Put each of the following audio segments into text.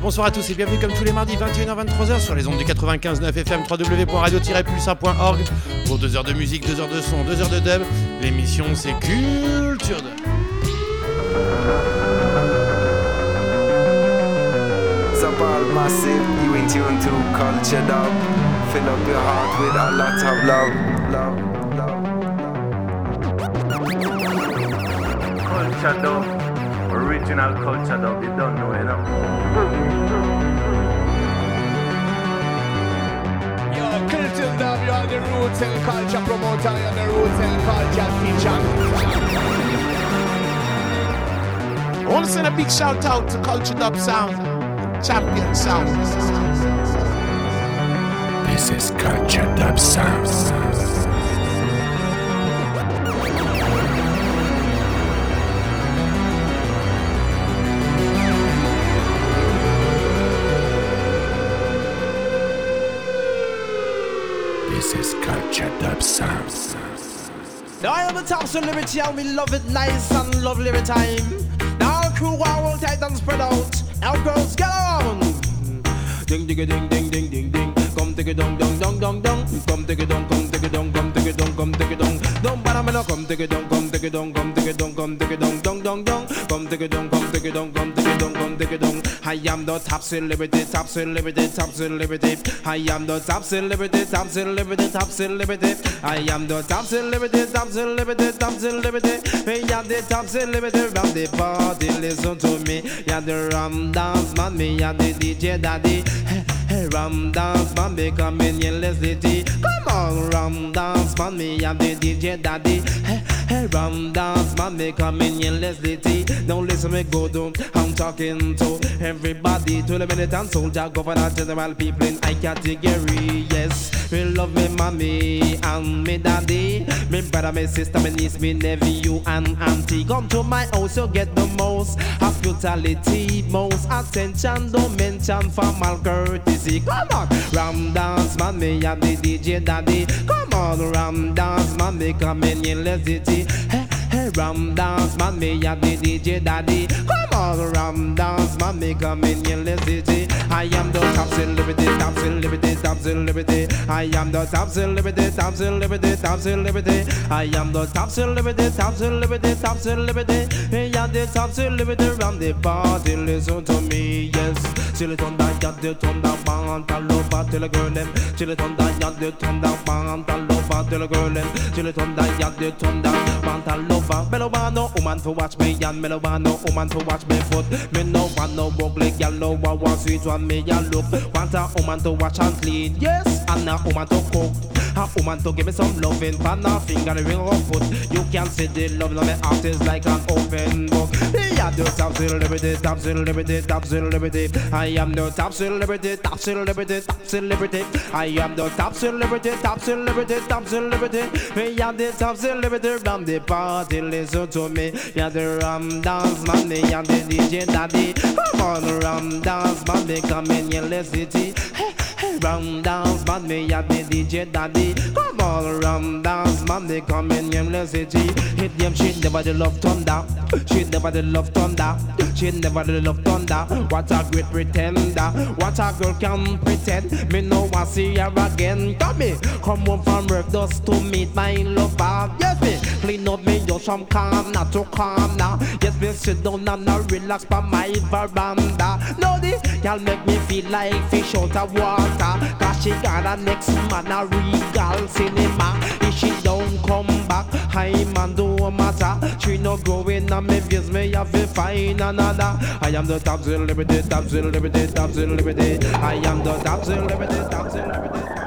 Bonsoir à tous et bienvenue comme tous les mardis 21h-23h sur les ondes du 95.9 FM www.radio-pulsar.org pour 2 heures de musique, 2 heures de son, 2 heures de dub. L'émission c'est Culture Dub. Zabal massive, you in tune to culture dub. Fill up your heart with a lot of love, love, love. Culture dub, original culture dub, you don't know, you know. Yo, Culture Dub, you are the roots and culture promoter, you are the roots and culture teacher. I want to send a big shout out to Culture Dub Sound, champion sound. This is Culture Dub Sounds. Now I am a top celebrity and we love it nice and lovely every time. Now our crew all tight and spread out. Now girls get on. Ding ding ding ding ding ding ding. Come take it dong dong dong dong dong. Come take it dong come take it dong come take it dong come take it dong. Don't bother me now. Come take it dong come take it dong come take it dong come take it dong dong dong dong. Come take it dong come take it dong come take it dong come take it dong. I am the top celebrity, top celebrity, top celebrity. I am the top celebrity, top celebrity, top celebrity. I am the top celebrity, top celebrity, top celebrity. I am the top celebrity from the party. Listen to me. Yeah, the ram dance man, me and the DJ daddy. Ram dance man, be coming in the city. Come on, ram dance man, me and the DJ daddy. Hey, hey, ram dance man, be coming in the city. Don't listen me go down. I'm talking to everybody, to the militant soldier, governor, general people in high category. Yes, we love me mommy and me daddy, me brother, me sister, me niece, me nephew and auntie. Come to my house, you get the most hospitality, most attention. Don't mention formal courtesy. Come on, ram dance man, me and the DJ daddy. Come on, dance man, me coming in the Hey, hey, ram dance man, me and the DJ daddy. Come on, ram dance man, me coming in the city. I am the top celebrity, top celebrity, top celebrity. I am the top celebrity, top celebrity, top celebrity. I am the top celebrity, top celebrity, top celebrity. I am the top celebrity around the party. Listen to me, yes. Till it on that, yeah, the thunder band, all over till the girl them. Till it on that, yeah, the thunder band, all over till the girl them. Till it on that, yeah, the thunder band, all over. Me no woman to watch me, and me no woman to watch me foot. Me no want no ugly girl, no one want sweet one me a look. Want a woman to watch and clean, yes, and a woman to cook. A woman to give me some loving, pan a finger ring her foot. You can see the love in me heart is like an open book. Yeah, the top celebrity, top celebrity, top celebrity. I am the top celebrity, top celebrity, top celebrity. I am the top celebrity, top celebrity, top celebrity. Yeah, the top celebrity from the party. Listen to me. Yeah, the ram dance man, me and the DJ daddy. Come on, ram dance man, me coming in the city. Hey, hey, ram dance man, me and the DJ daddy. Come on, ram dance man, they coming in the city. Hit them, she never the love thunder. She never the love thunder. She never the love thunder. What a great pretender. What a girl can pretend. Me no want see her again. Come me, come home from work just to meet my lover. Yes me, clean up me just from calm, not too calm now. Yes me, sit down and now relax by my veranda. No the girl make me feel like fish out of water. She got a next man a regal cinema. If she don't come back, I man do matter. She no growing on me views, me have to find another. I am the top celebrity, top celebrity, top celebrity. I am the top celebrity, top celebrity.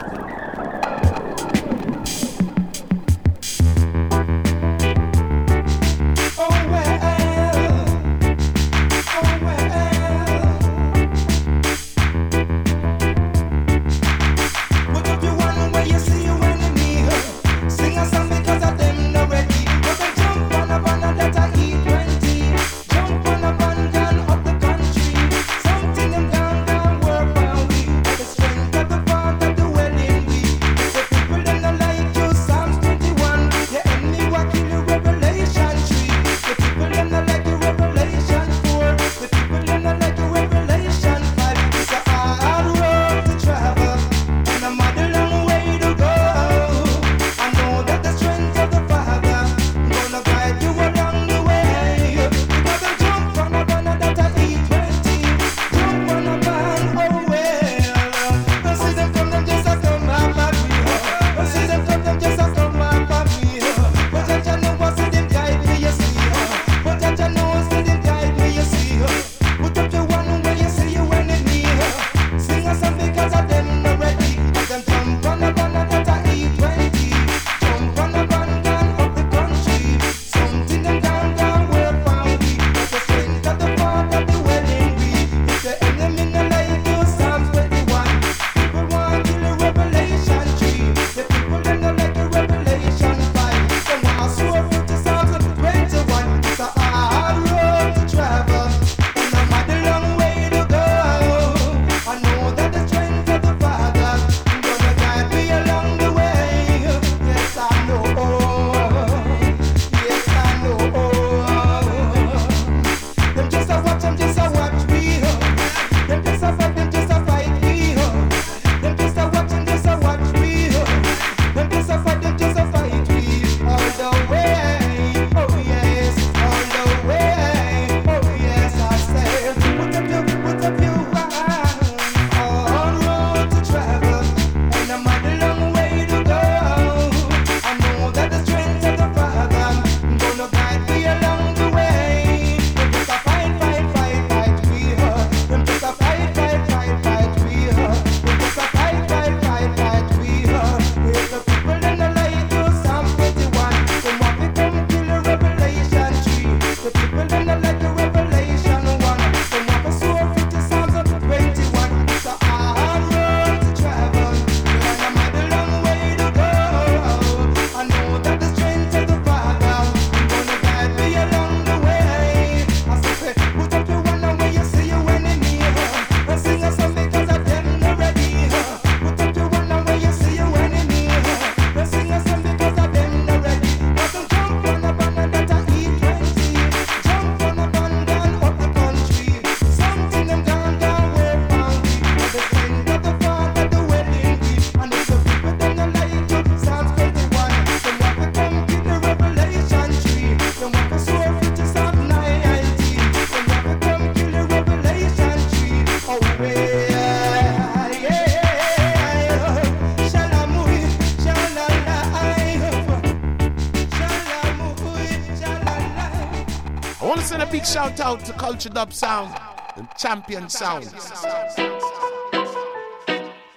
culture dub sound, the champion sound.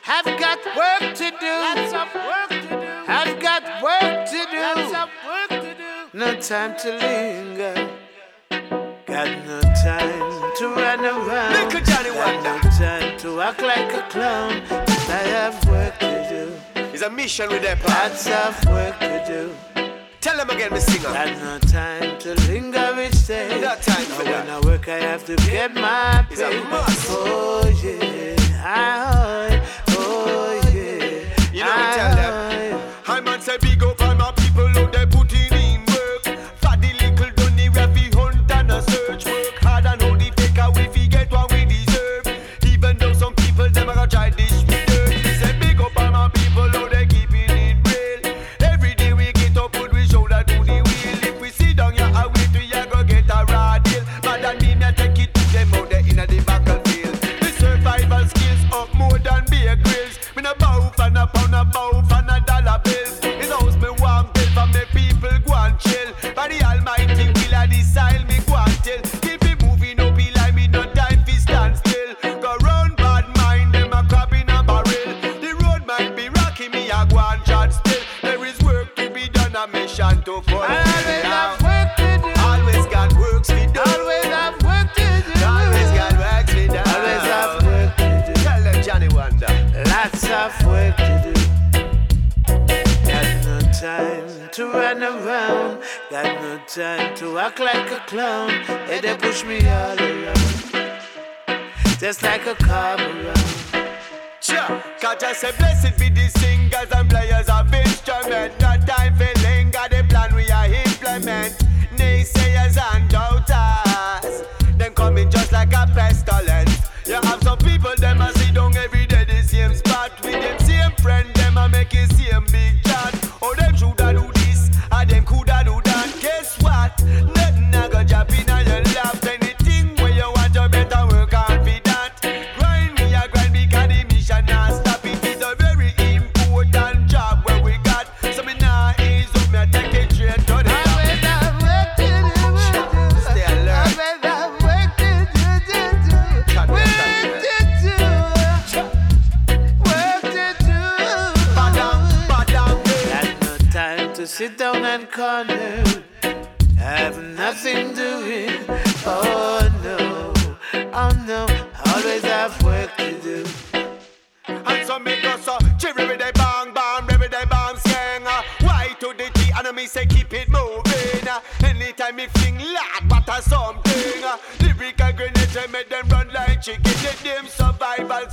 Have got work to do. Lots of work to do. Have got work to do. Lots of work to do. No time to linger. Got no time to run around. Got no time to act like a clown. But I have work to do. It's a mission with that part. Lots of work to do. Tell them again, Miss Singer. Got no time to linger each day. No time for when that. I work, I have to get my pay. It's a must, Oh yeah, I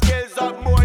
girls are more.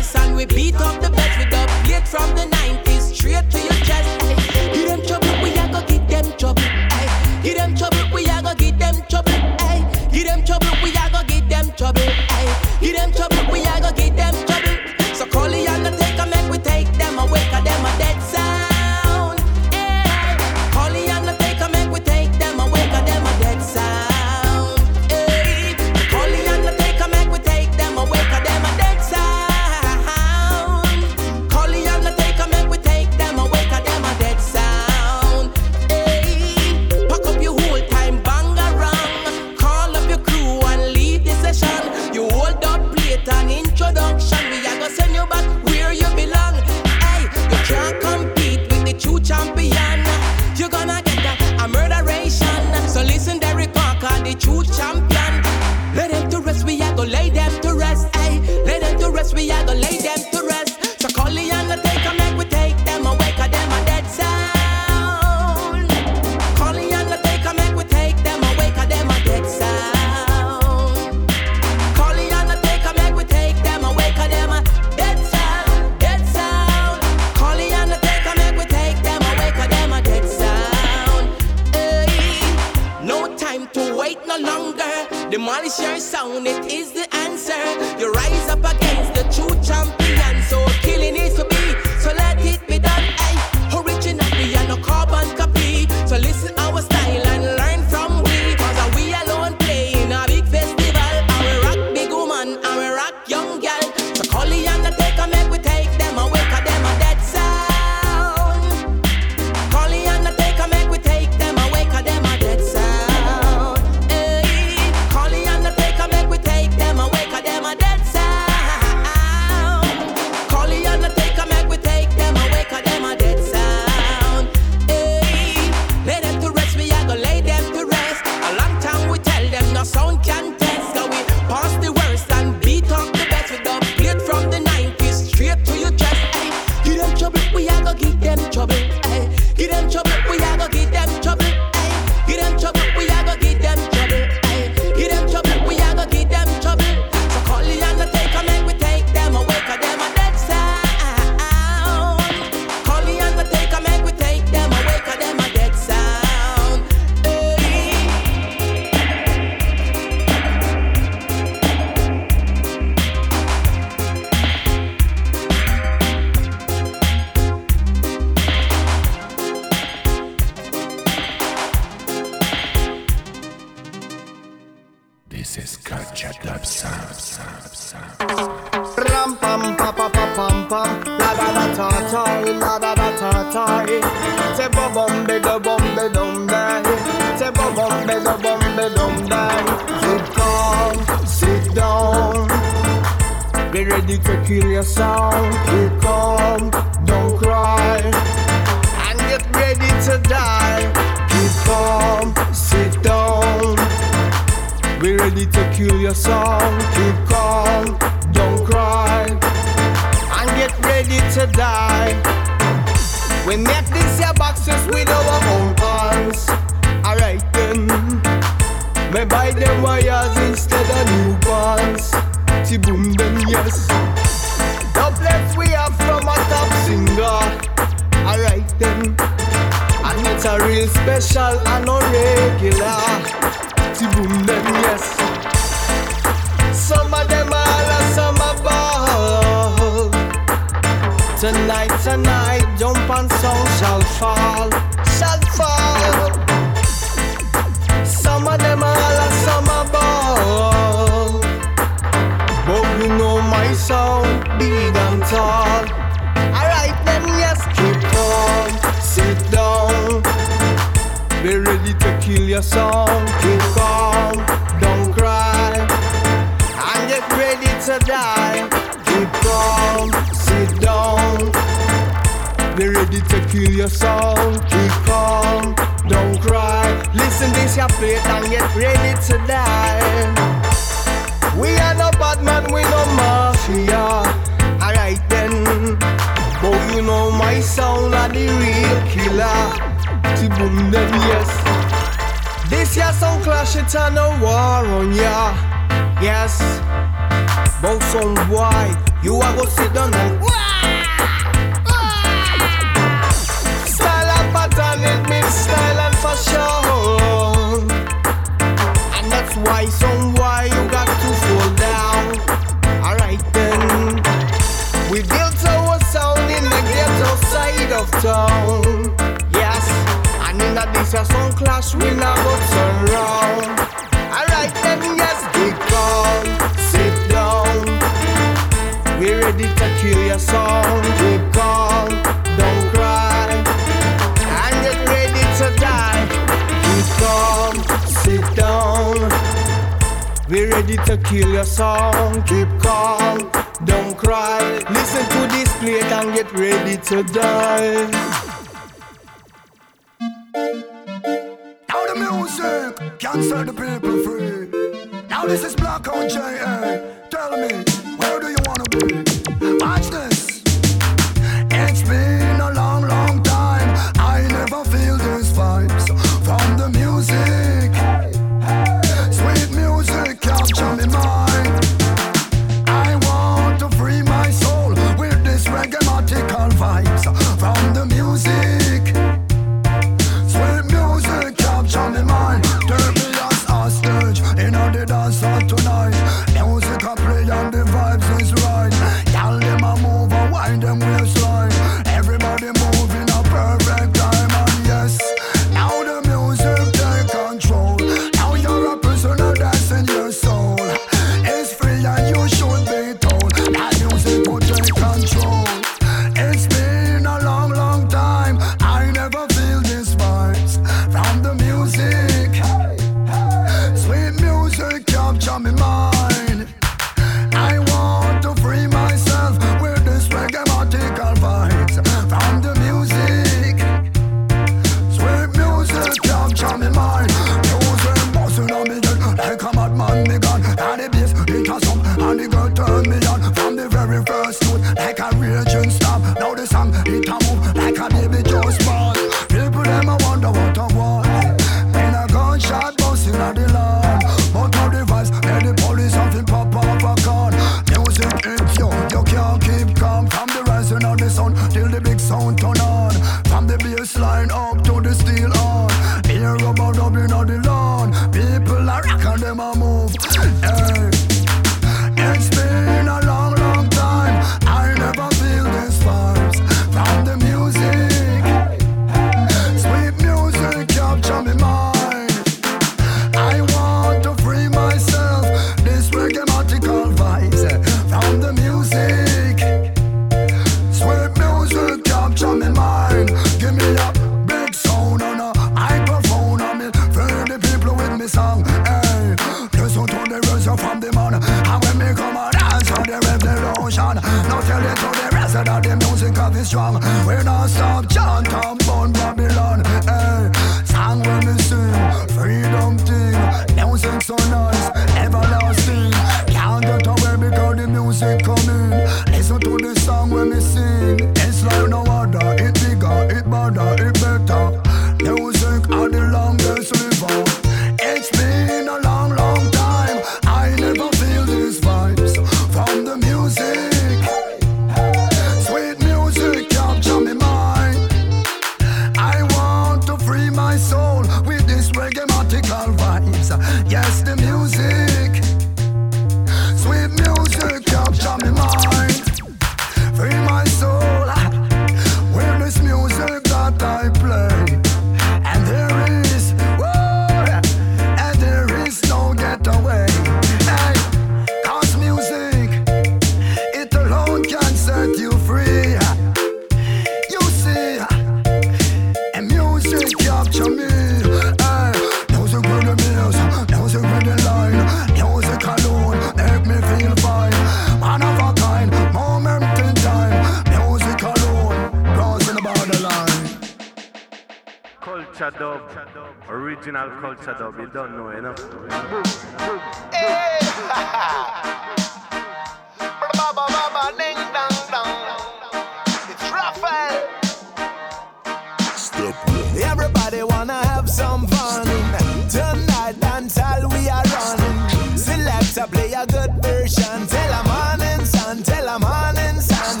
Tell a morning sun.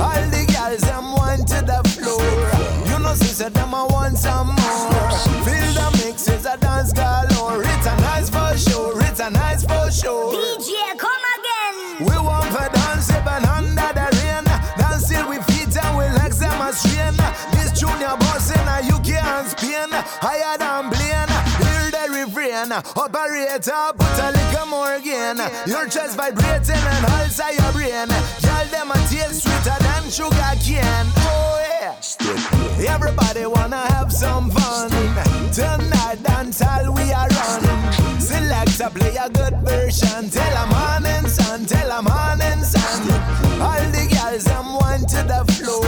All the girls them want to the floor. You know sister them a want some more. Feel the mix is a dance galore. It's a nice for sure. It's a nice for sure. DJ, come again. We want for dance even under the rain. Dance till we feet and we legs them a strain. This junior boss in a UK and Spain. Higher than Blaine. Hear the refrain. Operator, again. Your chest vibrating and also your brain. Tell them a taste sweeter than sugar cane. Oh yeah. Everybody wanna have some fun. Tonight dance all we are running. Select a play a good version. Tell a morning sun, tell a morning sun. All the girls them want to the floor.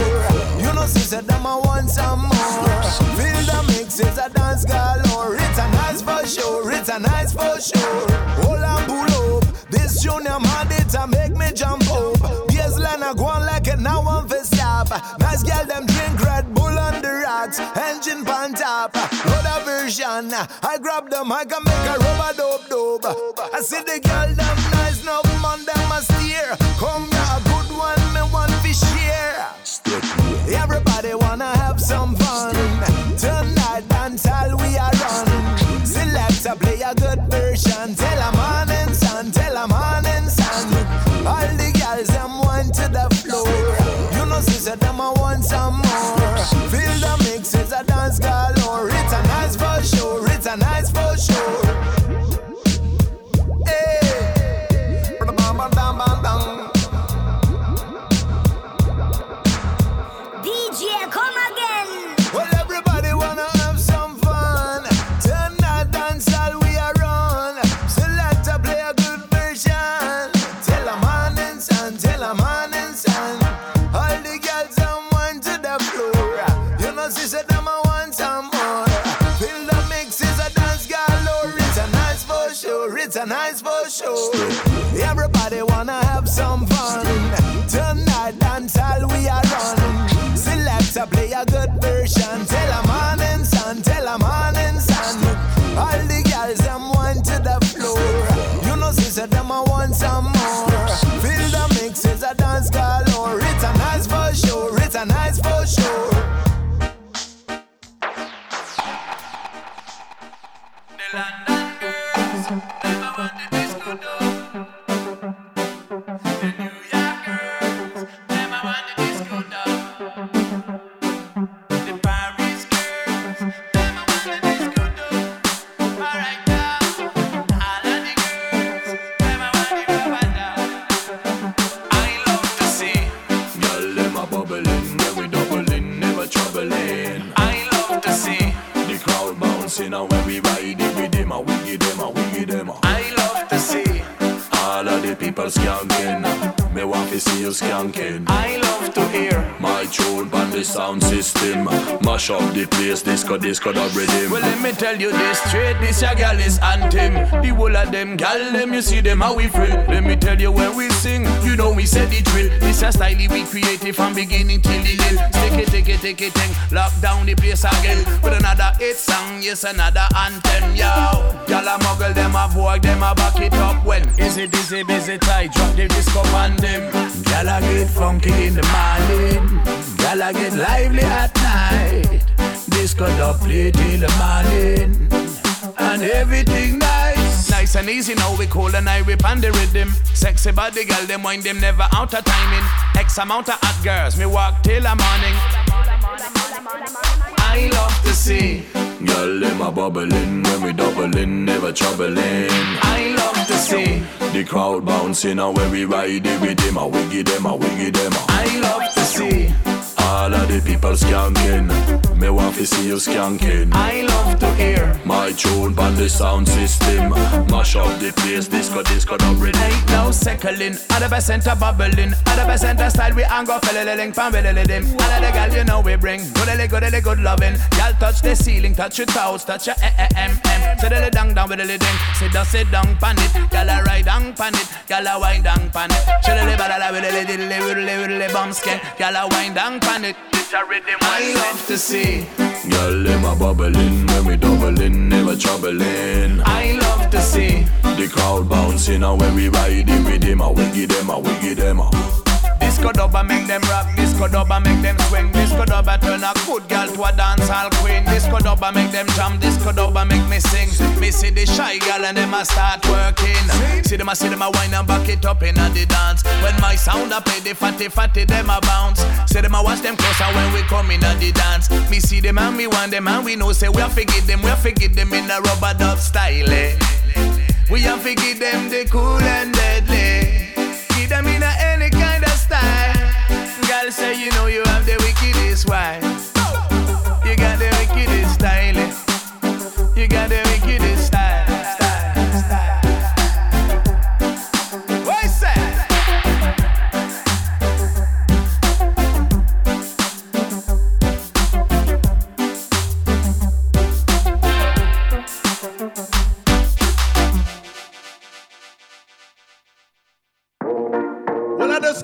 You know sister them a want some more. Feel the mix is a dance galore. Nice for sure. It's a nice for sure. Hold on, pull up. This junior man it a make me jump up. Baseline a go on like it now one for stop. Nice girl them drink Red Bull on the rocks. Engine pan top. Load a version. I grab the mic and make a rubber dope dope. I see the girl them good version. Tell a morning sun, tell a morning sun. All the girls them want to the floor. You know sister them a want some more. Feel the mix is a dance galore. Everybody wanna have some fun. Tonight dance all we are running. Select a play a good version. And when we ride it with them, we give them, we give them. I love to see. All of the people skanking. Me want to see you skanking. I love to hear. My tune on the sound system. Mash up the place, disco, disco, the rhythm. Well, let me tell you this straight. This a gal is anthem. The whole of them gal, them you see them how we feel. Let me tell you when we sing, you know we said it drill. This a style we created from beginning till the end. Take it, take it, take it, thing. Lock down the place again with another hit song. Yes, another anthem, yo. Gal a muggle, them a vogue, them a back it up when. Is it busy, busy tight? Drop the disco on them. Gal a get funky in the morning. Gal a get lively at night. Disco dub play till the morning. And everything nice. Nice and easy now we cool and I whip on the rhythm. Sexy body girl, them wind them never out of timing. X amount of hot girls, me walk till the morning. I love to see. Girl, them a bubbling when we doubling, never troubling. I love to see. The crowd bouncing and when we ride it with them, a wiggy them, a wiggy them. I love to see. All of the people skanking. Me want to see you skanking. I love to hear. My tune on the sound system. Mash up the place, disco, disco, the rhythm. Ain't no seconding, other percent a bubbling, other percent a style we hang go felling, fan dim. All of the gal you know we bring, goodly, goodly, good loving. Gal touch the ceiling, touch your toes, touch your eh eh em em. Sit the down down with the ding, sit down, sit down, pan it. Gal a ride down, pan it, gal a wind down, pan it. Chillily, badala, with the diddly, widdly, widdly, bum skin, gal a wind down, pan it. I love to see. Girl, them a bubbling when we doubling, never troubling. I love to see. The crowd bouncing and when we riding with them, a wiggy them, a wiggy them. a. Disco make them rock, disco dubba make them swing, disco dubba turn a good girl to a dancehall queen. Disco dubba make them jump, disco dubba make me sing. Me see the shy girl and them a start working. See them a see them a wine and back it up in a the dance. When my sound a play, the fatty fatty them a bounce. See them a watch them closer when we come in a the dance. Me see them and we want them and we know say we have to them, we have to them in a rubber dub style. eh. We have to them the cool and deadly. Give them in a say you know you have the wickedest wine.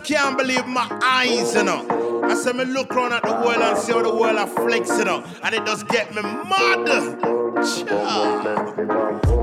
Can't believe my eyes, you know. I said, me look around at the world and see how the world are flexing, you know. And it just get me mad.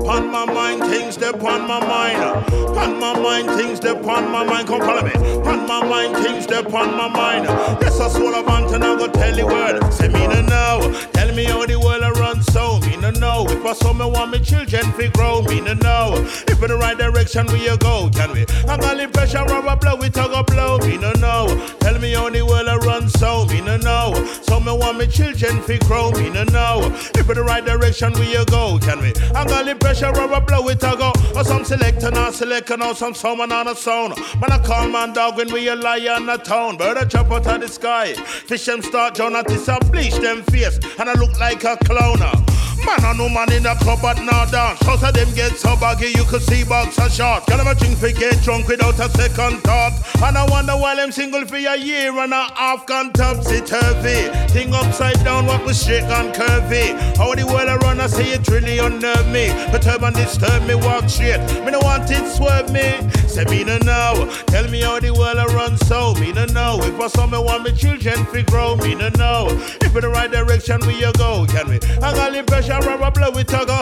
Pon my mind, things that pon my mind. Pon my mind, things that pon my mind. Come follow me. Pon my mind, things that pon my mind. Yes, I swallow a and I go tell the world. Say me no know. Tell me how the world a run so. Me no know. If I saw me want me children fi grow. Me no know. If in the right direction we you go, can we? I got the pressure of a blow, it a go blow. Me no know. Tell me how the world a run so. Me no know. So me want me children fi grow. Me no know. If in the right direction we you go, can we? I got the pressure of a blow, it a go. Or some select and I select and or some someone on a sound. Man I call man dog when we a lie on the town. Bird a chop out of the sky. Fish them start at this bleach them face. And I look like a clown up. Man, I know man in a but not dance. Cause of them get so baggy, you could see box a shot. Can a drink for get drunk without a second thought. And I wonder why them single for a year and a half gone topsy turvy. Thing upside down, what was straight and curvy. How the world I run, I say it really unnerve me. Perturb and disturb me, walk straight. Me no want it swerve me. Say me no know. Tell me how the world I run so. Me no know. If I saw me want me children fi grow. Me no know. If in the right direction we you go, can we? I got the pressure of a blow it a go.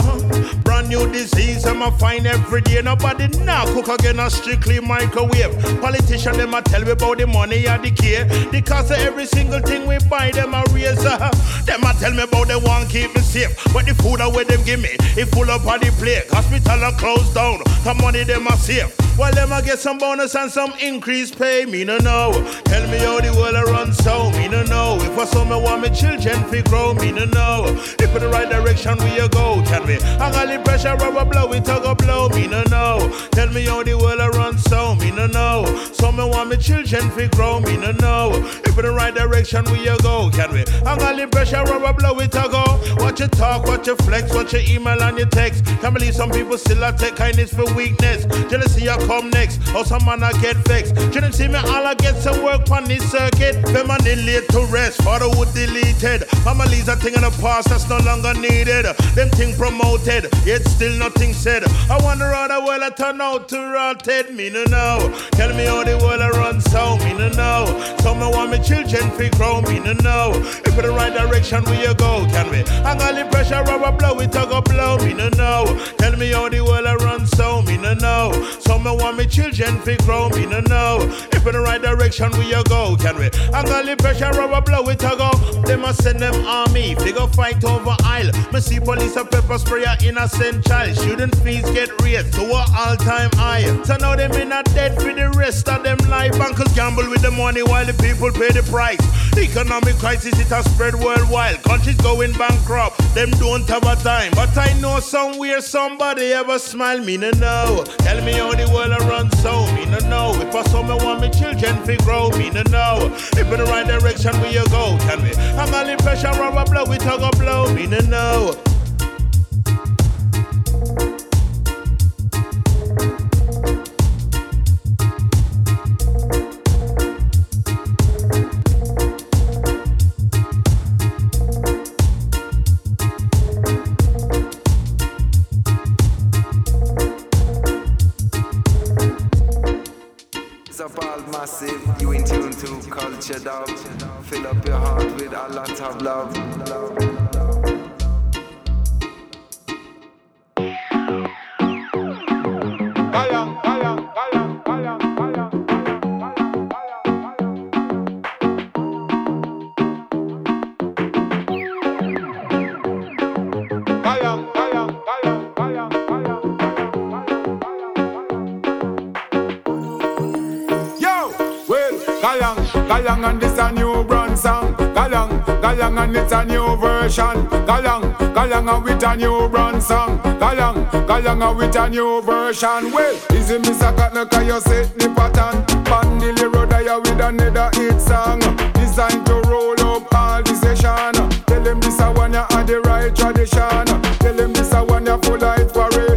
Brand new disease I'ma find every day. Nobody now cook again a strictly microwave. Politician them a tell me about the money and the care. The cost of every single thing we buy them a raise. Them a tell me about they want keep me safe. But the food away them give me, it full up on the plate. Hospital are closed down. The money them a save. Well, them a get some bonus and some increased pay. Me no know. Tell me how the world a run so, me no know. If I saw me want me children fi grow, me no know. If in the right direction we a go, can we? I got the pressure rubber blow, it a go blow, me no know. Tell me how the world a run so, me no know. So me want me children fi grow, me no know. If in the right direction we a go, can we? I got the pressure rubber blow, it a go. Watch your talk, watch your flex, watch your email and your text. Can't believe some people still a take kindness for weakness. Jealousy I come next, or some man a get vexed. You see me all I get some work on this circuit. Them man to rest, fatherhood deleted. Families a thing in the past that's no longer needed. Them thing promoted, yet still nothing said. I wonder how the world a turn out to rotted. Me no know. Tell me how the world a run so. Me no know. Some want me children fi grow. Me no know. If in the right direction we a go, can we? I got the pressure rubber blow it a go blow. Me no know. Tell me how the world a run so. Me no know. Some want me children fi grow. Me no know. If in the right direction we a go, can we? I got the pressure rubber blow it a go. They must send them army. They go fight over aisle. Me see police a pepper spray a innocent child. Shouldn't fees get raised to a all time high. So now them in a dead for the rest of them life. Bankers gamble with the money while the people pay the price. Economic crisis it has spread worldwide. Countries going bankrupt. Them don't have a time. But I know somewhere somebody ever smile. Me no know. Tell me how the world a run so. Me no know. If I saw me want me children fi grow. Me no know. If in the right direction we you go. Tell me. I'm only pressure rubber blow. we It a blow. Me no know. All massive, you in tune to culture dub. Fill up your heart with a lot of love. Galang, and this a new brand song. Galang, Galang, and it's a new version. Galang, Galang, and with a new brand song. Galang, Galang, and with a new version. Well, easy, Mr. Cotton, can you set the pattern? Pandili road, I with another hit song. Designed to roll up all the session. Tell them this a one, you had the right tradition. Tell them this a one, you full of inspiration.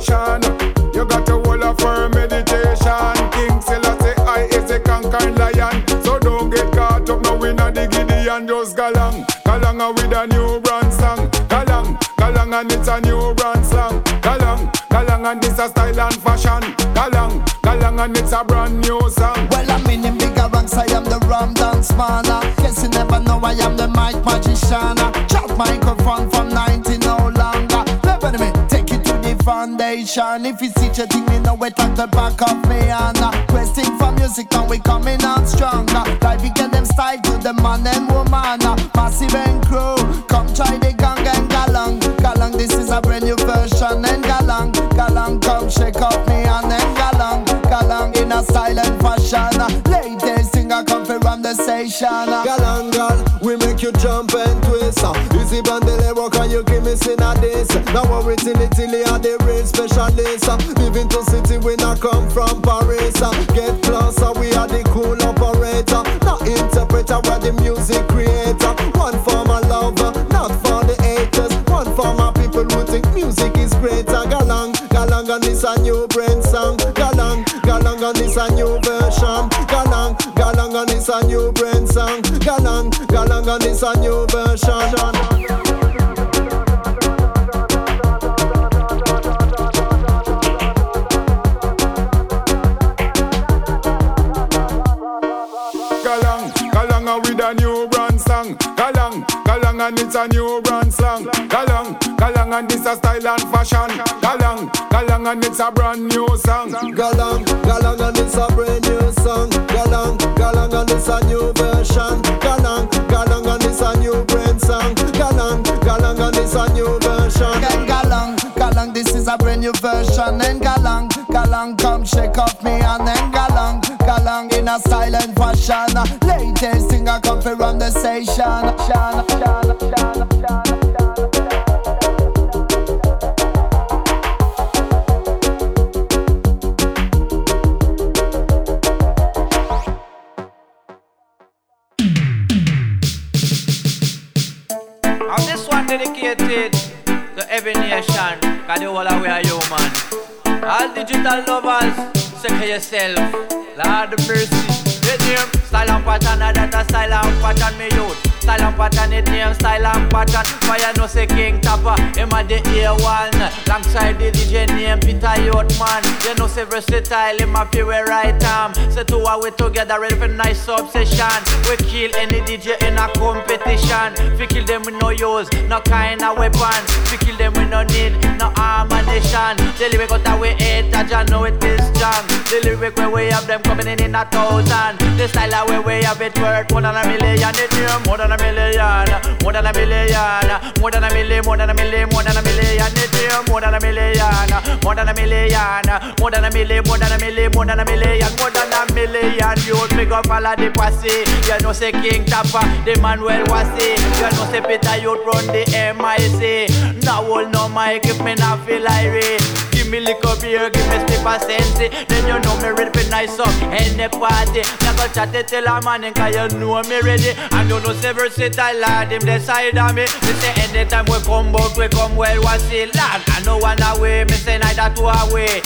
Gideon. Just galang, galang with a new brand song. Galang, galang and it's a new brand song. Galang, galang and it's a style and fashion. Galang, galang and it's a brand new song. Well, I'm in the bigger ranks, I am the rum dance man. Guess you never know I am the mic magician. Chop microphone from 90 no longer. Never me, take it to the foundation. If you see your thing, you know it at the back of me. And uh, questing for music, now we coming out stronger. Like from Paris. Get closer, we are the cool operator. Not interpreter, we're the music creator. One for my lover, not for the haters. One for my people who think music is greater. Galang, galang and it's a new brand song. Galang, galang and it's a new version. Galang, galang and it's a new brand song. Galang, galang and it's a new version. Versatile, him a feel right arm. Say two are we together, ready for nice obsession. We kill any DJ in a competition. We kill them with no use, no kind of weapon. We kill them with no need, no ammunition. The lyric out that we hate, I just know it is strong. The lyric where we have them coming in in a thousand. The style where we have it worth more than a million. It more than a million, more than a million, more than a million, more than a million, more than a million. It more than a million, more than a million, more than a million, more than a million, more than a million, more than a million. You pick up all of the posse. You know say King Tapper, the Manuel Wasi. You know say Peter you run the MIC. Now hold no mic if me not feel irate. Give me liquor beer, give me slip a sense. Then you know me ready for nice up any party. Never chat it till a man, cause you know me ready. And you know say versatile lad, him the side of me. Me say anytime we come back, we come well, what's it lad? I know one away, me say neither two away.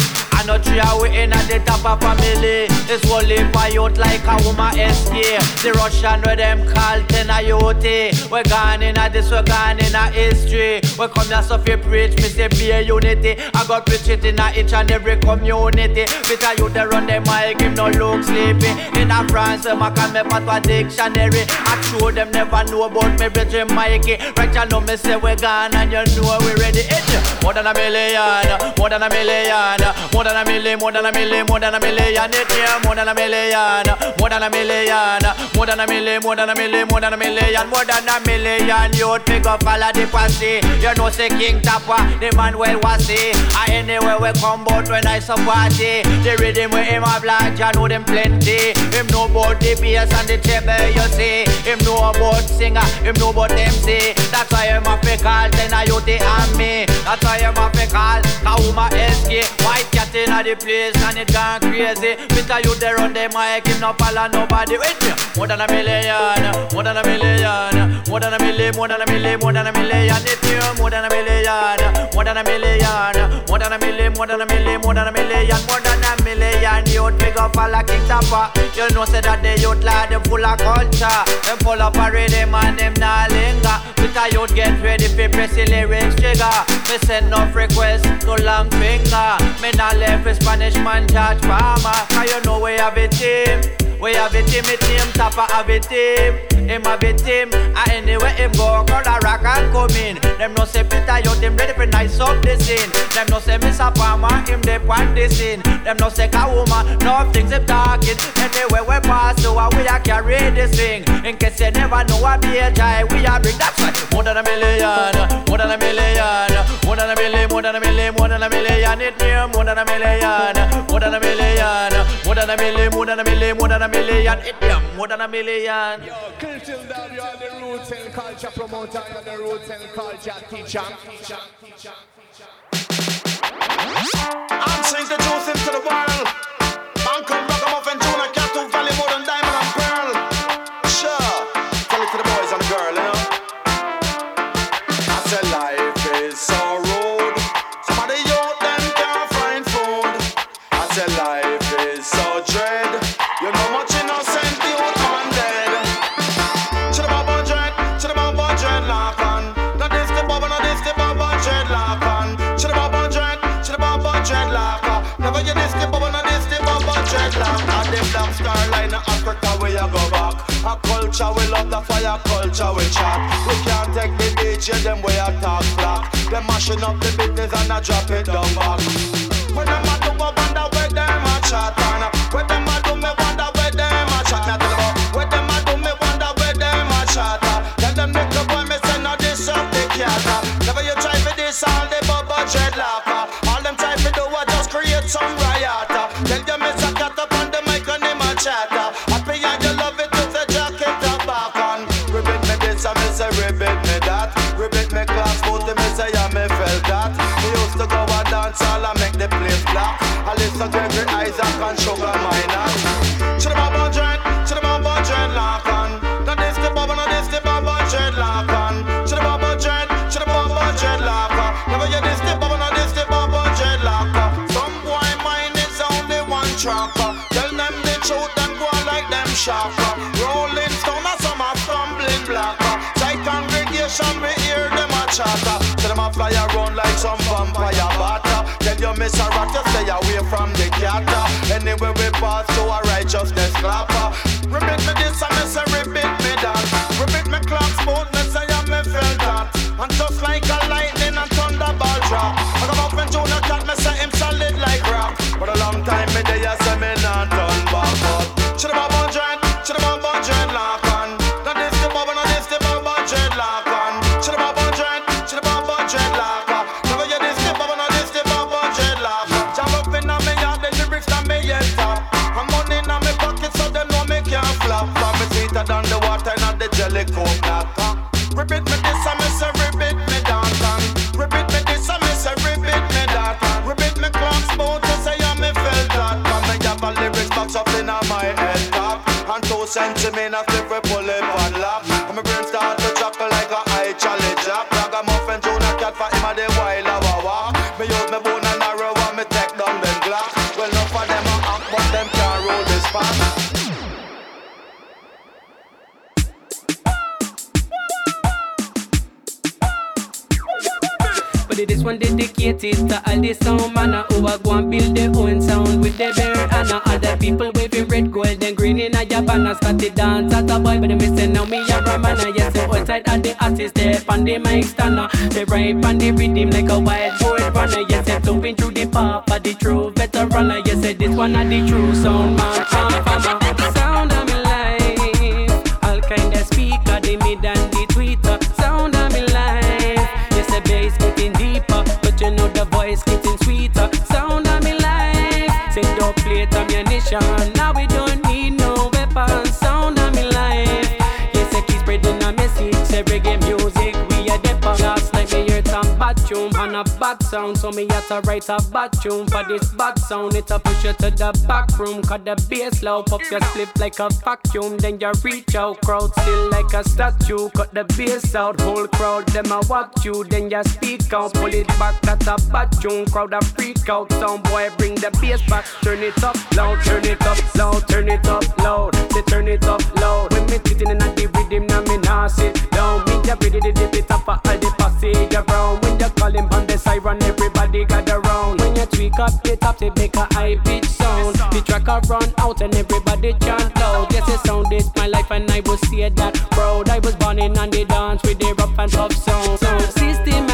I know three away in at the top of family. It's only for youth like a woman escape. The Russian where them call ten a youth. We gone in at this, we're gone in a history. We come here so fi preach, me say be a unity. I got preach it in a each and every community. Because you they run the mic, him no look sleepy. In a France, them a call me patois dictionary. I show them never know about me, bitch Mikey. Right you know me say we're gone and you know we ready. It more than a million, more than a million, more than a million, more than a million, more than a million. It yeah, more than a million, more than a million, more than a million, more than a million, more than a million, more than a million. You pick up all of the posse. You know say King Tapper, the man well was see. I anywhere we come out when I some party. The rhythm with him a black, you know them plenty. Him know about the bass and the treble, you see. Him know about singer, him know about MC. That's why him a fi call ten a youth and me. That's why him a fi call Kauma SK. White cat inna the place and it gone crazy. Peter you there on the mic, him no follow nobody with me. More than a million, more than a million, more than a million, more than a million, more than a million. It's you, more than a million, more than a million, more than a million, more than a million, more than a million, more than a million. Youth big all a King Tapper. You know say that the youth lad them full of culture, them full of rhythm and them not linger. Peter youth get ready for press the lyrics trigger. Me send no request to long finger. Me not a Spanish man George Palmer. Cause you know we have a team. We have a team, a team, Tapper have a team. Him have a team, and anywhere him go, crowd a rock and come in. Them no say Peter, you them ready for nice up the scene. Them no say Mr. Palmer, him they point the scene. Them no say Kawuma, no things them talking. Anywhere we pass, so we are carry this thing. In case you never know what be a jai, we are bring that right. More than a million, more than a million, more than a million, more than a million, more than a million. It me more than a million, more than a million, more than a million, more than a million, more than a million. It me more than a million. Yo, Culture Dub, you are the roots and culture promoter, you are the roots and culture teacher. I'm saying the Africa where you go back. A culture we love the fire culture we chat. We can't take the DJ them way I talk black. Them mashing up the business and I drop it down back. When them a do go wonder where them a chat on. When them a do me wonder where them a chat. A tell you oh, about where them a do me wonder where them a chat. Tell them the boy me say no this up the cat. Never you try for this all the bubble dreadlock. All them try for do was just create some riot. Tell them it's a cat up on the mic and him a chat. Anyway we pass to a stanna. They rap on the rhythm like a wild boy runner. Yes, they flowing through the pop of the true veteran. Yes, this one of the true sound man. A bad sound, so me had to write a bad tune for this bad sound. It a push you to the back room, cut the bass loud, pop your slip like a vacuum. Then you reach out, crowd still like a statue. Cut the bass out, whole crowd them a watch you. Then you speak out, pull it back, that's a bad tune. Crowd a freak out, sound boy bring the bass back, turn it up loud, turn it up loud, turn it up loud. They turn it up loud. When me sitting in the rhythm, now me nah sit down. Just ready to dip it up all the passage around. When you call him on the siren, everybody gather round. When you tweak up the top, they make a high pitch sound. The track a run out and everybody chant loud. Yes, it sound is my life and I will say that proud. I was born in on the dance with the rough and tough sound. Sound system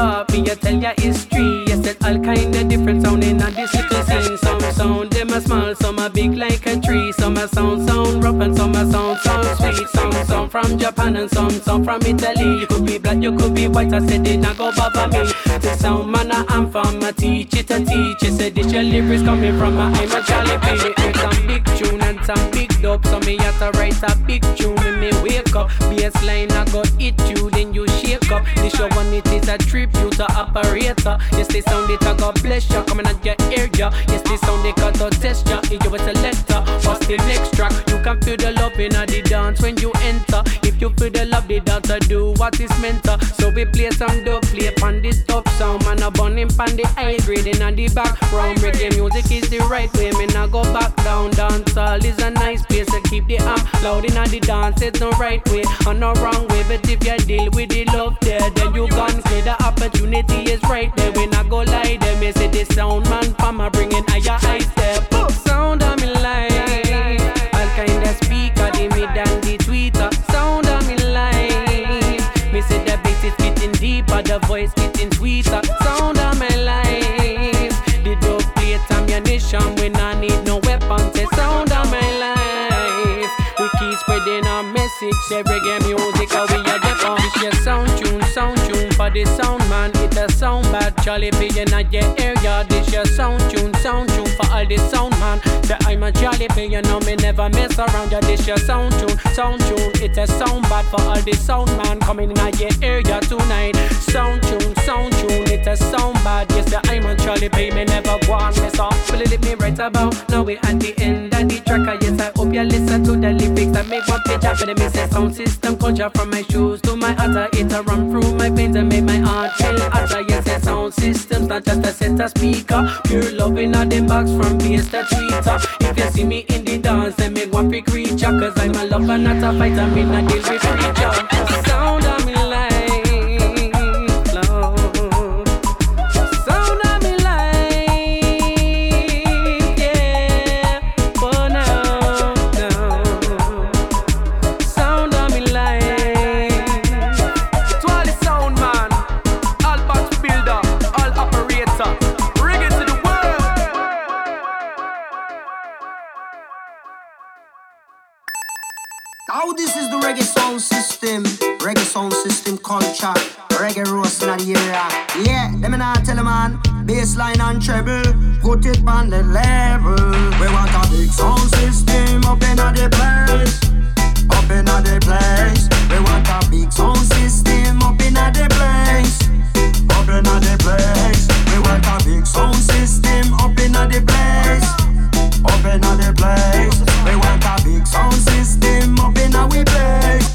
listen me I tell ya history. Yes, that all kind of different sound in this little scene. Some sound them a small, some a big like a tree. Some a sound sound rough and some a sound sound sweet. Some sound from Japan and some sound from Italy. You could be black, you could be white. I said it not go bother me. The sound man I am from, I teach it a teach. You said this your lyrics coming from a I'm a jolly baby. Heard some big tune and some big dub. So me have to write a big tune when me wake up. Bassline I go hit you, then you shake up. This show one it is a tribute to operator. Yes, the sound it I got bless ya, coming at your area. Yes, the sound they got to If you was a letter, what's the next track? You can feel the love in the dance when you enter. If you feel the love, the dancer do what is meant to. So we play some dope, play on this top sound. Man, a bunny pan the high grade in the background. Reggae music is the right way, me not go back down. Dance Dancehall is a nice place to keep the amp loud in the dance. It's no right way or no wrong way, but if you deal with the love there, then you gone clear. The opportunity is right there. We not go lie there. Me say the sound man, farmer bringing higher high voice getting sweeter. Sound of my life, the dope plate ammunition, we not need no weapons. Say sound of my life, we keep spreading our message. Say reggae music, how we are the This your sound tune, sound tune for the sound man. It's a sound bad. Charlie P in your area. This your sound tune, sound tune for all the sound man. Say I'm a Charlie P, you know me never mess around. Yeah, this your sound tune, sound tune. It's a sound bad for all the sound man coming in your area tonight. Sound tune, sound tune. It's a sound bad. Yes, yeah, I'm a Charlie P, me never go on mess up. Will it me right about now? We at the end of the track. Yes, I hope you listen to the lyrics that make one picture. But me say sound system culture from my shoes to my utter. It a run through my veins and make my heart chill. Utter yes, a sound systems not just a set of speaker. Pure loving on the box from bass to tweeter. If you see me in the dance, then make one big creature. Cause I'm a lover, not a fighter. Me not deal with preacher. Sound of system, reggae sound system culture, reggae roast in the area. Yeah, let me not tell a man, bassline and treble, put it on the level. We want a big sound system up in the place, up in the place. We want a big sound system up in the place, up in the place. We want a big sound system up in the place. Up in the place, we want a big sound system up in our place.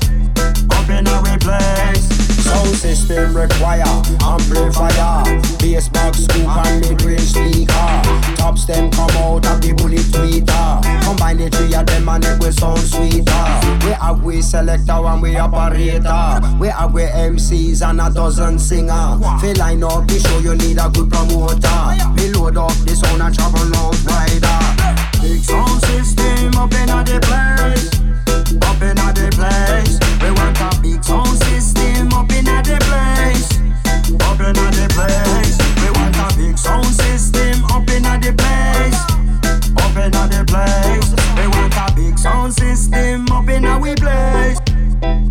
Up in our place. Sound system require amplifier, bass box scoop and mid-range speaker. Tops them come out of the bullet tweeter. Combine the three of them and it will sound sweeter. We have we selector and we operator. We have we MCs and a dozen singer. Feel line up the show, you need a good promoter. We load up the sound and travel out wider. Big sound system up in the place. Up in the place. We want a big sound system up in the place. Up in the place. We want a big sound system up the place. Up in the place. We want a big sound system up in our place.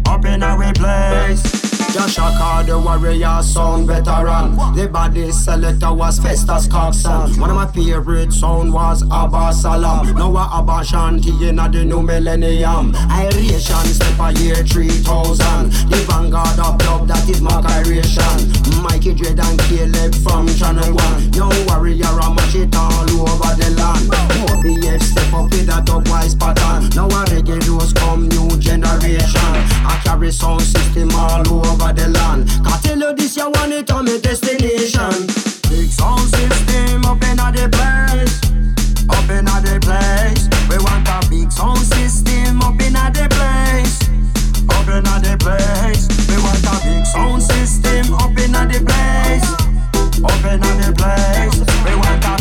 Up our place. Jah Shaka the warrior sound veteran. The body selector was Festus Coxon. One of my favorite sound was Abba Salam. Now Aba Shanti in the new millennium. Iration Steppas year 3000. The vanguard of dub that is my iration. Mikey Dread and Caleb from Channel 1. Young warrior a mash it all over the land. OBF step up with a dubwise pattern. Now a Reggae Roast come new generation. I carry sound system all over the land. Can tell you this, you want it on my destination. Big sound system up in the place. Up in the place. We want a big sound system up in the place. Up in the place. We want a big sound system up in the place. Up in the place. We want a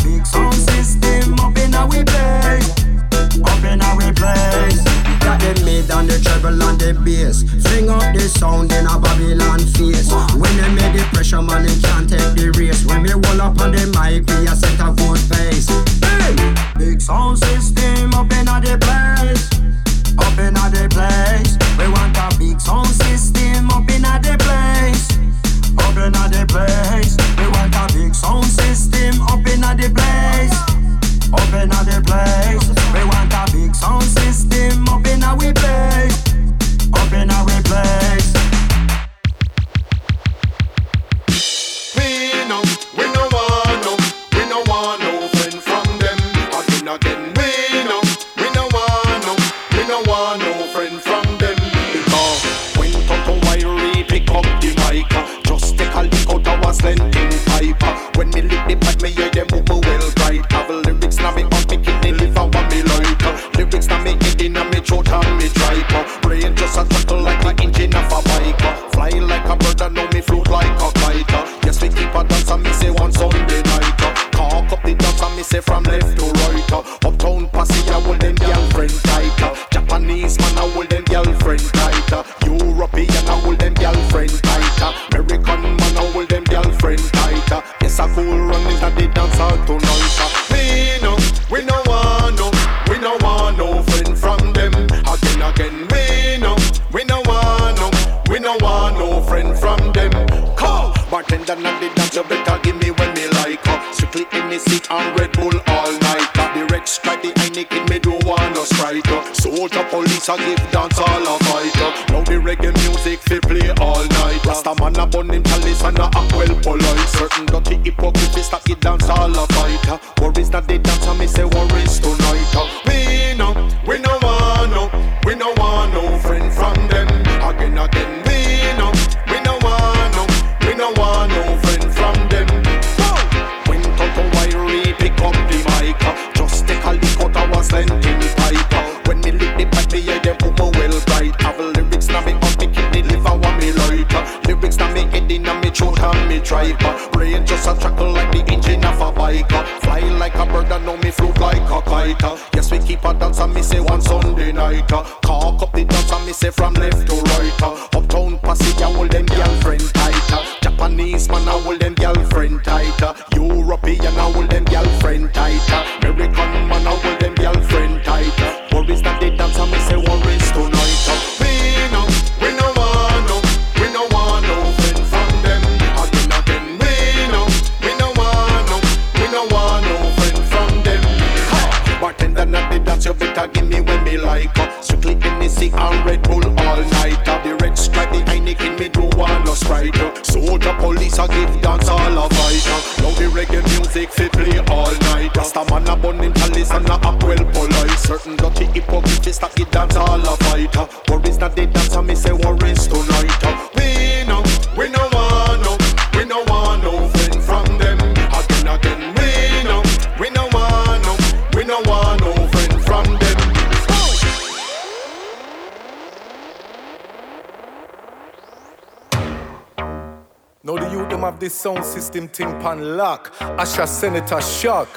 system thing pan lock. Asha Senator Shock.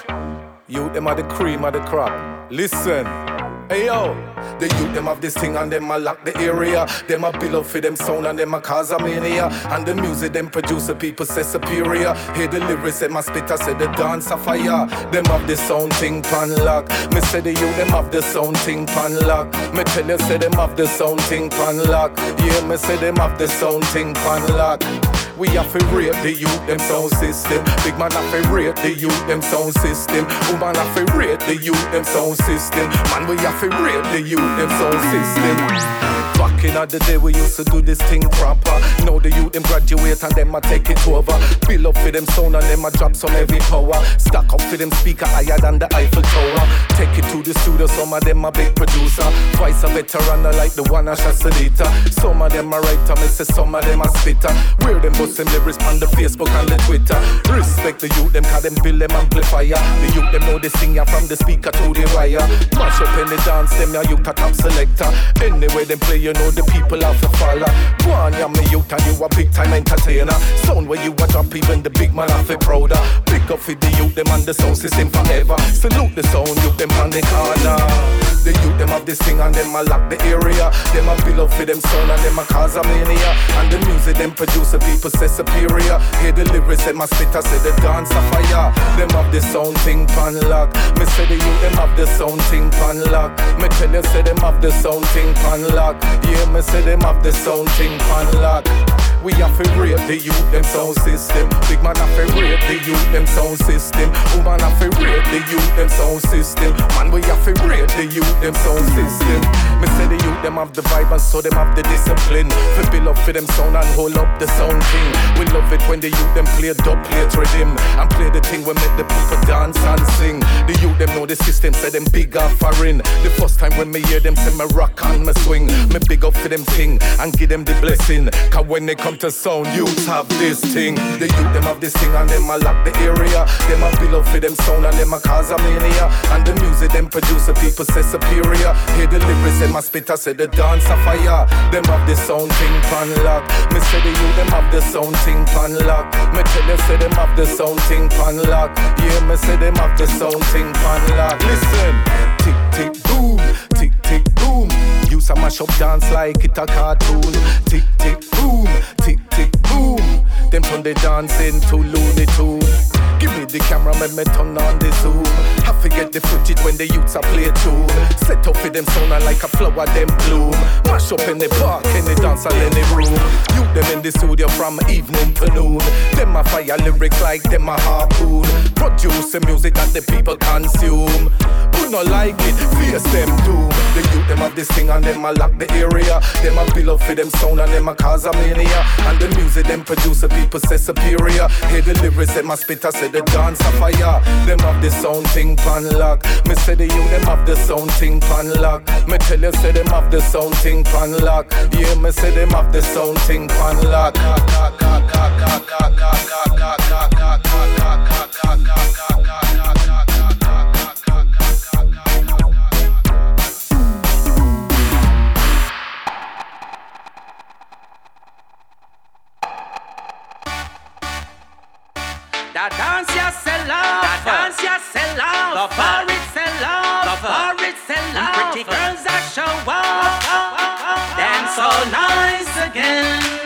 You them are the cream of the crop. Listen. Hey yo, the youth them have this thing and them a lock the area. Them a build up for them sound and them a cause a mania. And the music them produce the people say superior. Hear the lyrics them a spit, I say the dance a fire. Them have this sound thing pan lock. Me say the youth them have the sound thing pan lock. Me tell you say them have the sound thing pan lock. Yeah, me say them have the sound thing pan lock. We have to rate the youth, them sound system. Big man have to rate the youth, them sound system. Woman have to rate the youth, them sound system. Man, we have to rate the youth, them sound system. Back in the day, we used to do this thing proper. Now the youth, them graduate and them a take it over. Build up for them sound and them a drop some heavy power. Stack up for them speaker higher than the Eiffel Tower. Take it to the studio, some of them a big producer. Twice a veteran, I like the one I shot. Some of them a writer, me say some of them a spitter. Where them bust them lyrics on the Facebook and the Twitter. Respect the youth, them cause them build them amplifier. The youth, them know the singer from the speaker to the wire. Mash up in the dance, them ya youth a top selector. Anyway, them play, you know the people have to follow. Go on, yeah, me youth, and you a big time entertainer. Sound where you a drop, even the big man have to prouder. Pick up for the youth, them and the sound system forever. Salute the sound, youth, them on the corner. The youth, them have this thing and them a lock the area. Them a build up for them sound and them a cause a mania. And the music, them produce the people say superior. Hear the lyrics, them a spit, I say the dance a fire. Them have this sound thing pan lock. Me say the youth, them have this sound thing pan lock. Me tell you, say them have this sound thing pan lock. Yeah, me say them have the sound thing pan lock. We have to rate the youth, them sound system. Big man have to rate the youth, them sound system. Woman have to rate the youth, them sound system. Man, we have to rate the youth, them sound system. Me say the youth, them have the vibe and so them have the discipline. For build up for them sound and hold up the sound thing. We love it when the youth them play dub, play rhythm, and play the thing we make the people dance and sing. The youth them know the system, say them big off foreign. The first time when me hear them say me rock and me swing, me big up for them thing and give them the blessing. Cause when they come to sound, youths have this thing. The youth them have this thing and them a lock the area. Them a build up for them sound and them a cause a mania. And the music them producer people say superior. Hear the lyrics them a spit, I say the dance a fire. Them have this sound thing pan lock. Me say the youth them have the sound thing pan lock. Me tell you say them have the sound thing pan lock. Yeah, me say them have the sound thing pan lock. Listen, tick tick boom, tick tick boom. Use a mash up dance like it a cartoon. Tick tick boom, tick tick boom. Them turn they dancing to Looney Tunes. Give me the camera, make me turn on the zoom. I forget the footage when the youths are play tune. Set up for them sound like a flower, them bloom. Mash up in the park, in the dance hall, in the room. You them in the studio from evening to noon. Them a fire lyrics like them a harpoon. Produce the music that the people consume. Who not like it, face them doom. The youth them have this thing and them a lock the area. Them a build up for them sound and them a cause a mania. And the music them produce the people say superior. Hear the lyrics a spit, I say the dance a fire. Them have the sound thing pan lock. Me say the you them have the sound thing pan lock. Me tell you say them have the sound thing pan lock. Yeah, me say them have the sound thing pan lock. The dance ya sell out. The dance ya sell out. The bar it sell out. The bar it sell out. Pretty girls that show up. Dance all nice again.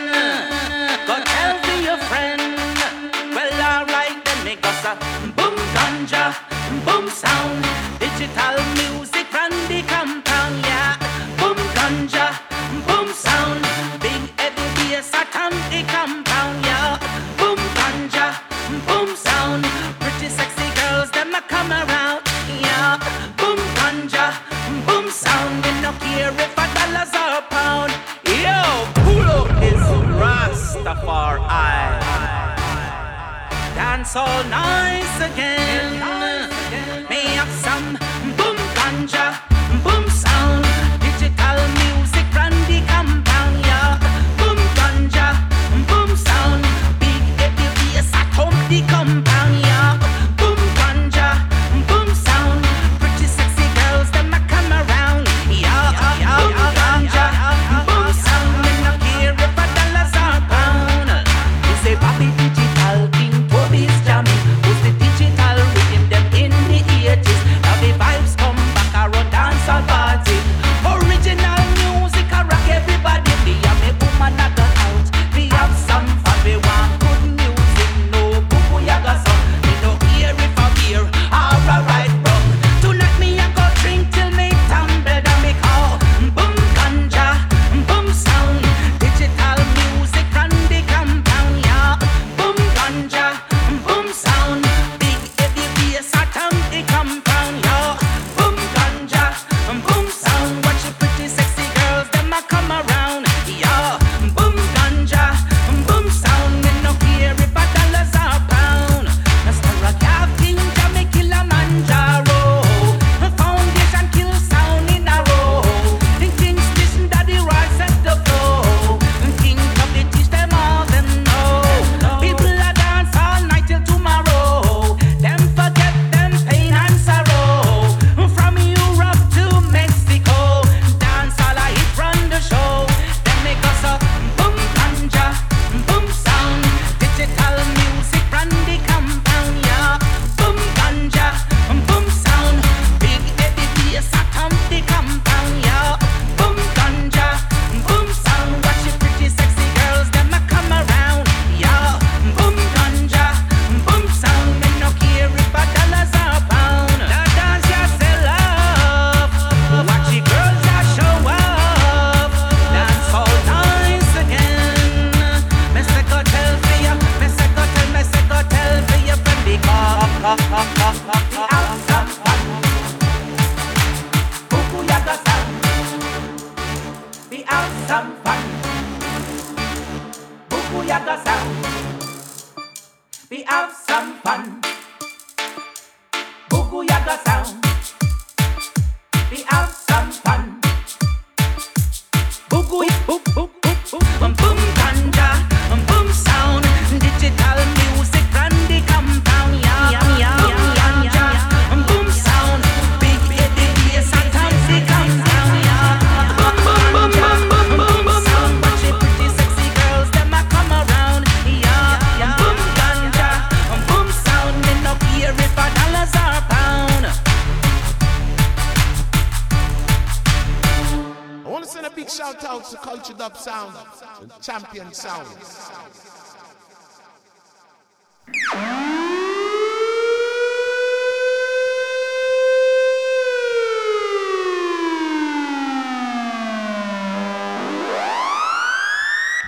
Shout out to Culture Dub Sound and Champion Sound.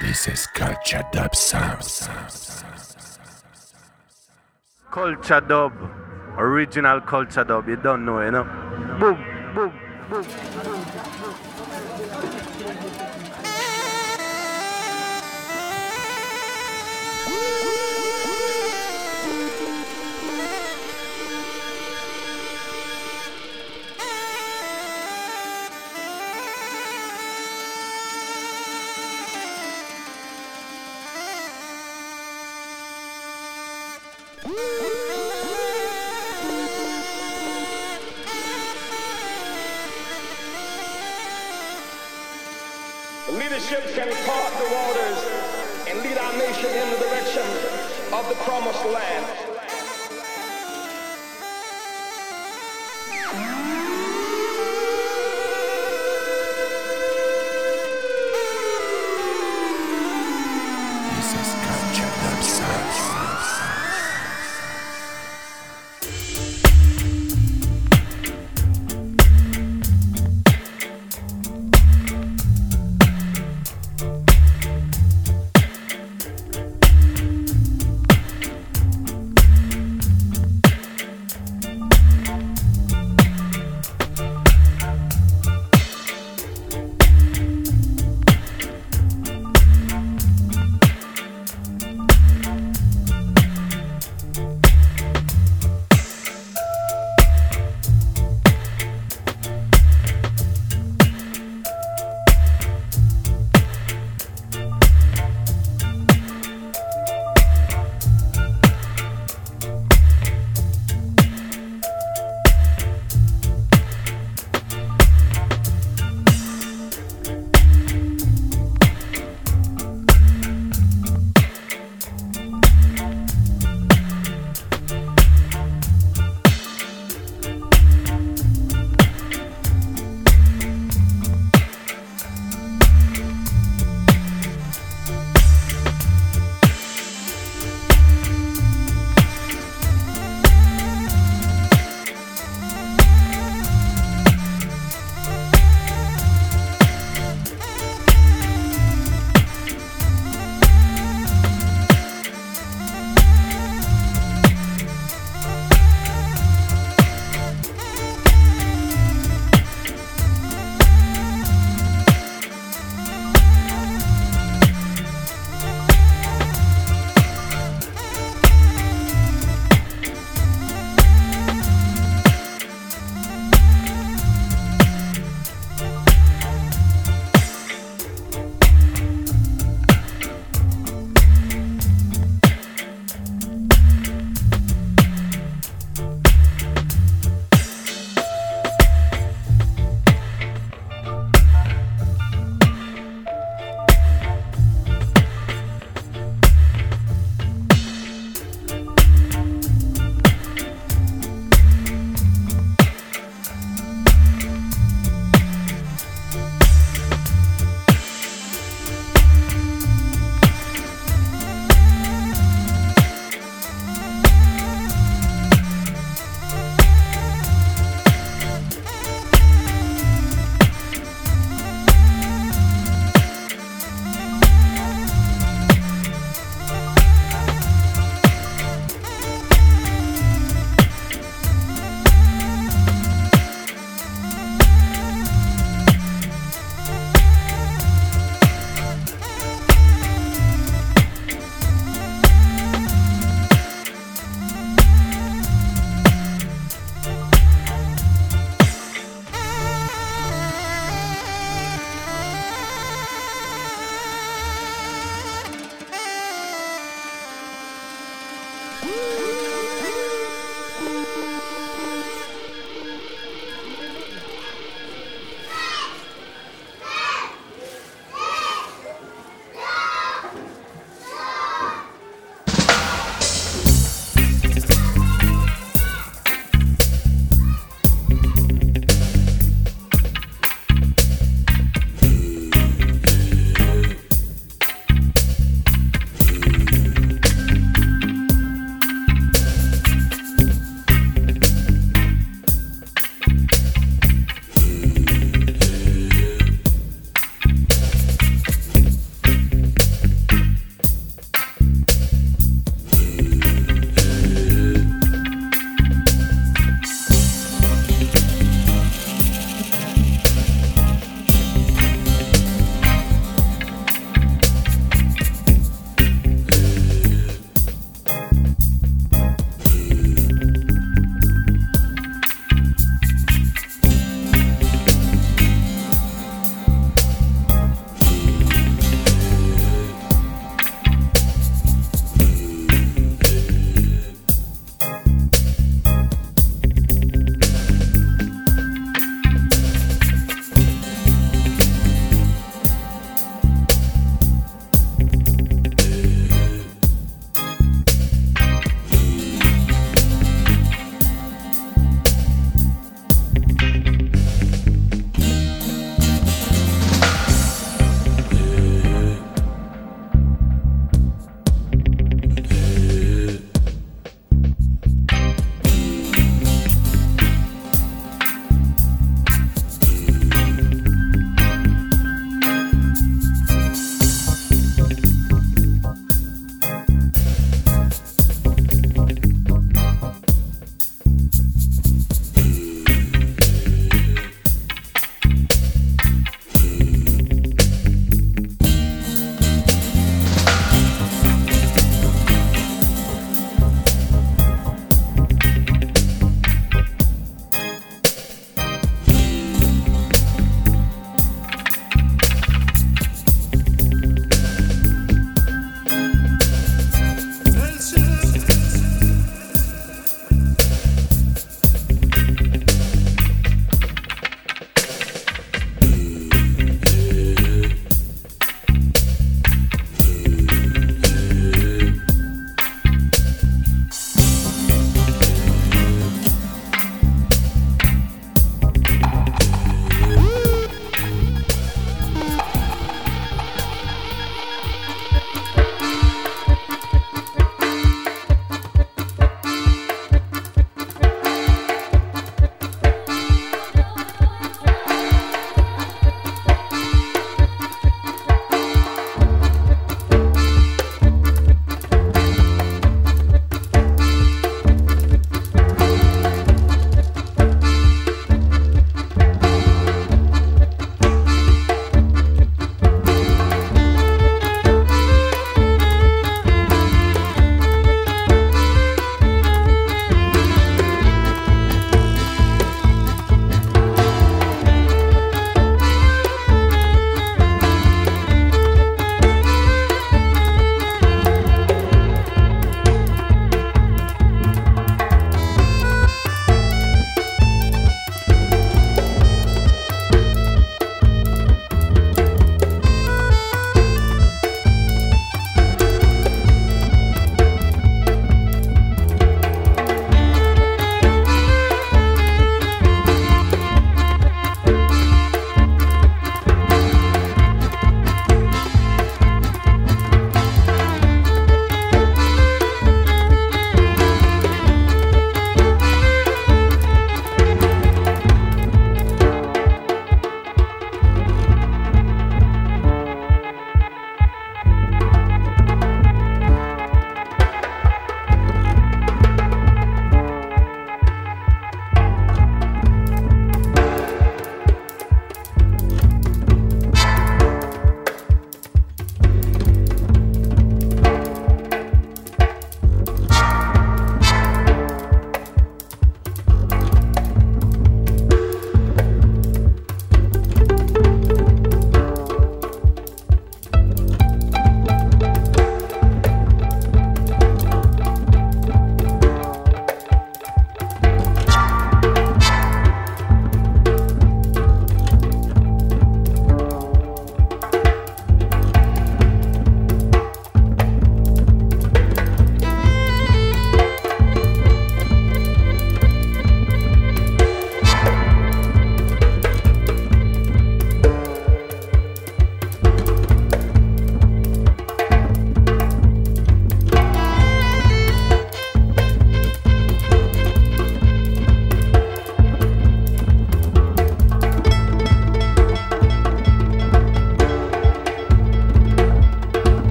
This is Culture Dub Sound. Culture dub. Original culture dub. You don't know, you know? Boom, boom, boom. Leadership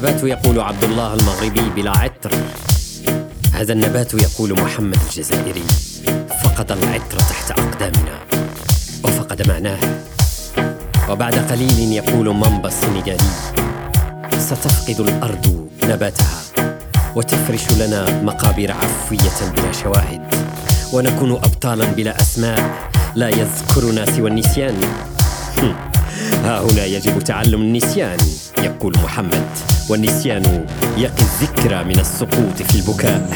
النبات يقول عبد الله المغربي بلا عطر هذا النبات يقول محمد الجزائري فقد العطر تحت أقدامنا. وفقد معناه. وبعد قليل يقول مامبا السنغالي ستفقد الأرض نباتها وتفرش لنا مقابر عفوية بلا شواهد. ونكون أبطالا بلا أسماء لا يذكرنا سوى النسيان. ها هنا يجب تعلم النسيان يقول محمد. والنسيان يقي الذكرى من السقوط في البكاء.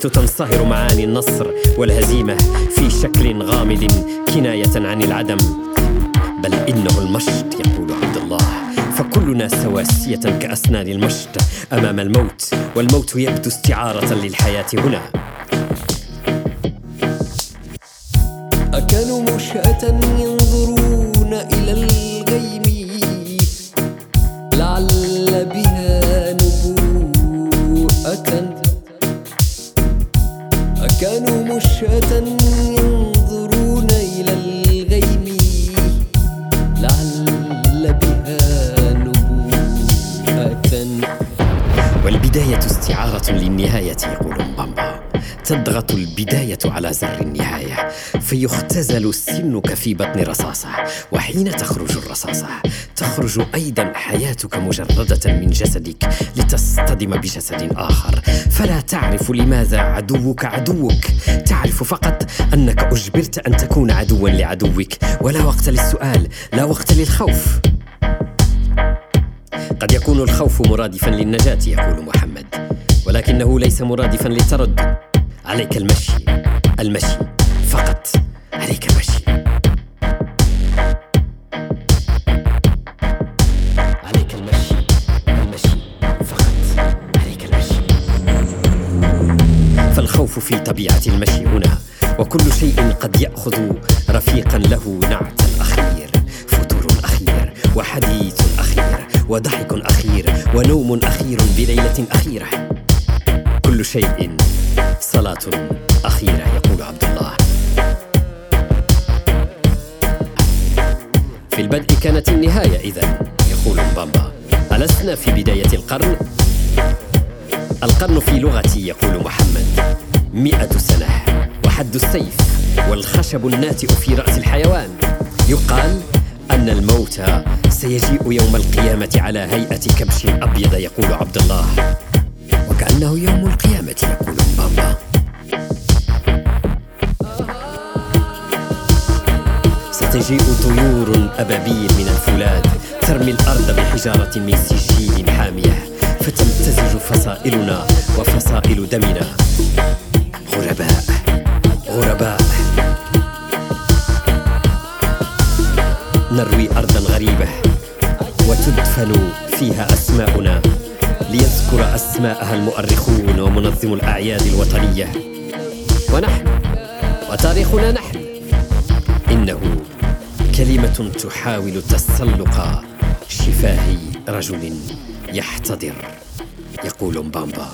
حيث تنصهر معاني النصر والهزيمة في شكل غامض كناية عن العدم. بل إنه المشط يقول عبد الله. فكلنا سواسية كأسنان المشط أمام الموت والموت يبدو استعارة للحياة هنا. في بطن رصاصة وحين تخرج الرصاصة تخرج أيضا حياتك مجردة من جسدك لتصطدم بجسد آخر. فلا تعرف لماذا عدوك عدوك. تعرف فقط أنك أجبرت أن تكون عدوا لعدوك. ولا وقت للسؤال لا وقت للخوف. قد يكون الخوف مرادفا للنجاة يقول محمد. ولكنه ليس مرادفا للتردد. عليك المشي. المشي فقط. عليك المشي. فالخوف في طبيعة المشي هنا وكل شيء قد يأخذ رفيقا له نعت الأخير فتور أخير وحديث أخير وضحك أخير ونوم أخير بليلة أخيرة. كل شيء صلاة أخيرة يقول عبد الله. في البدء كانت النهاية إذا يقول بامبا ألسنا في بداية القرن؟ القرن في لغتي يقول محمد. مئة سنة وحد السيف والخشب الناتئ في رأس الحيوان. يقال أن الموت سيجيء يوم القيامة على هيئة كبش أبيض يقول عبد الله. وكأنه يوم القيامة يقول بامبا ستجيء طيور أبابيل من الفولاذ ترمي الأرض بحجارة من سجيل حامية. فتمتزج فصائلنا وفصائل دمنا. غرباء. غرباء. نروي أرضا غريبة وتدفن فيها أسماؤنا ليذكر أسماءها المؤرخون ومنظم الأعياد الوطنية. ونحن وتاريخنا نحن. إنه كلمة تحاول تسلق شفاه رجل يحتضر يقول مبامبا.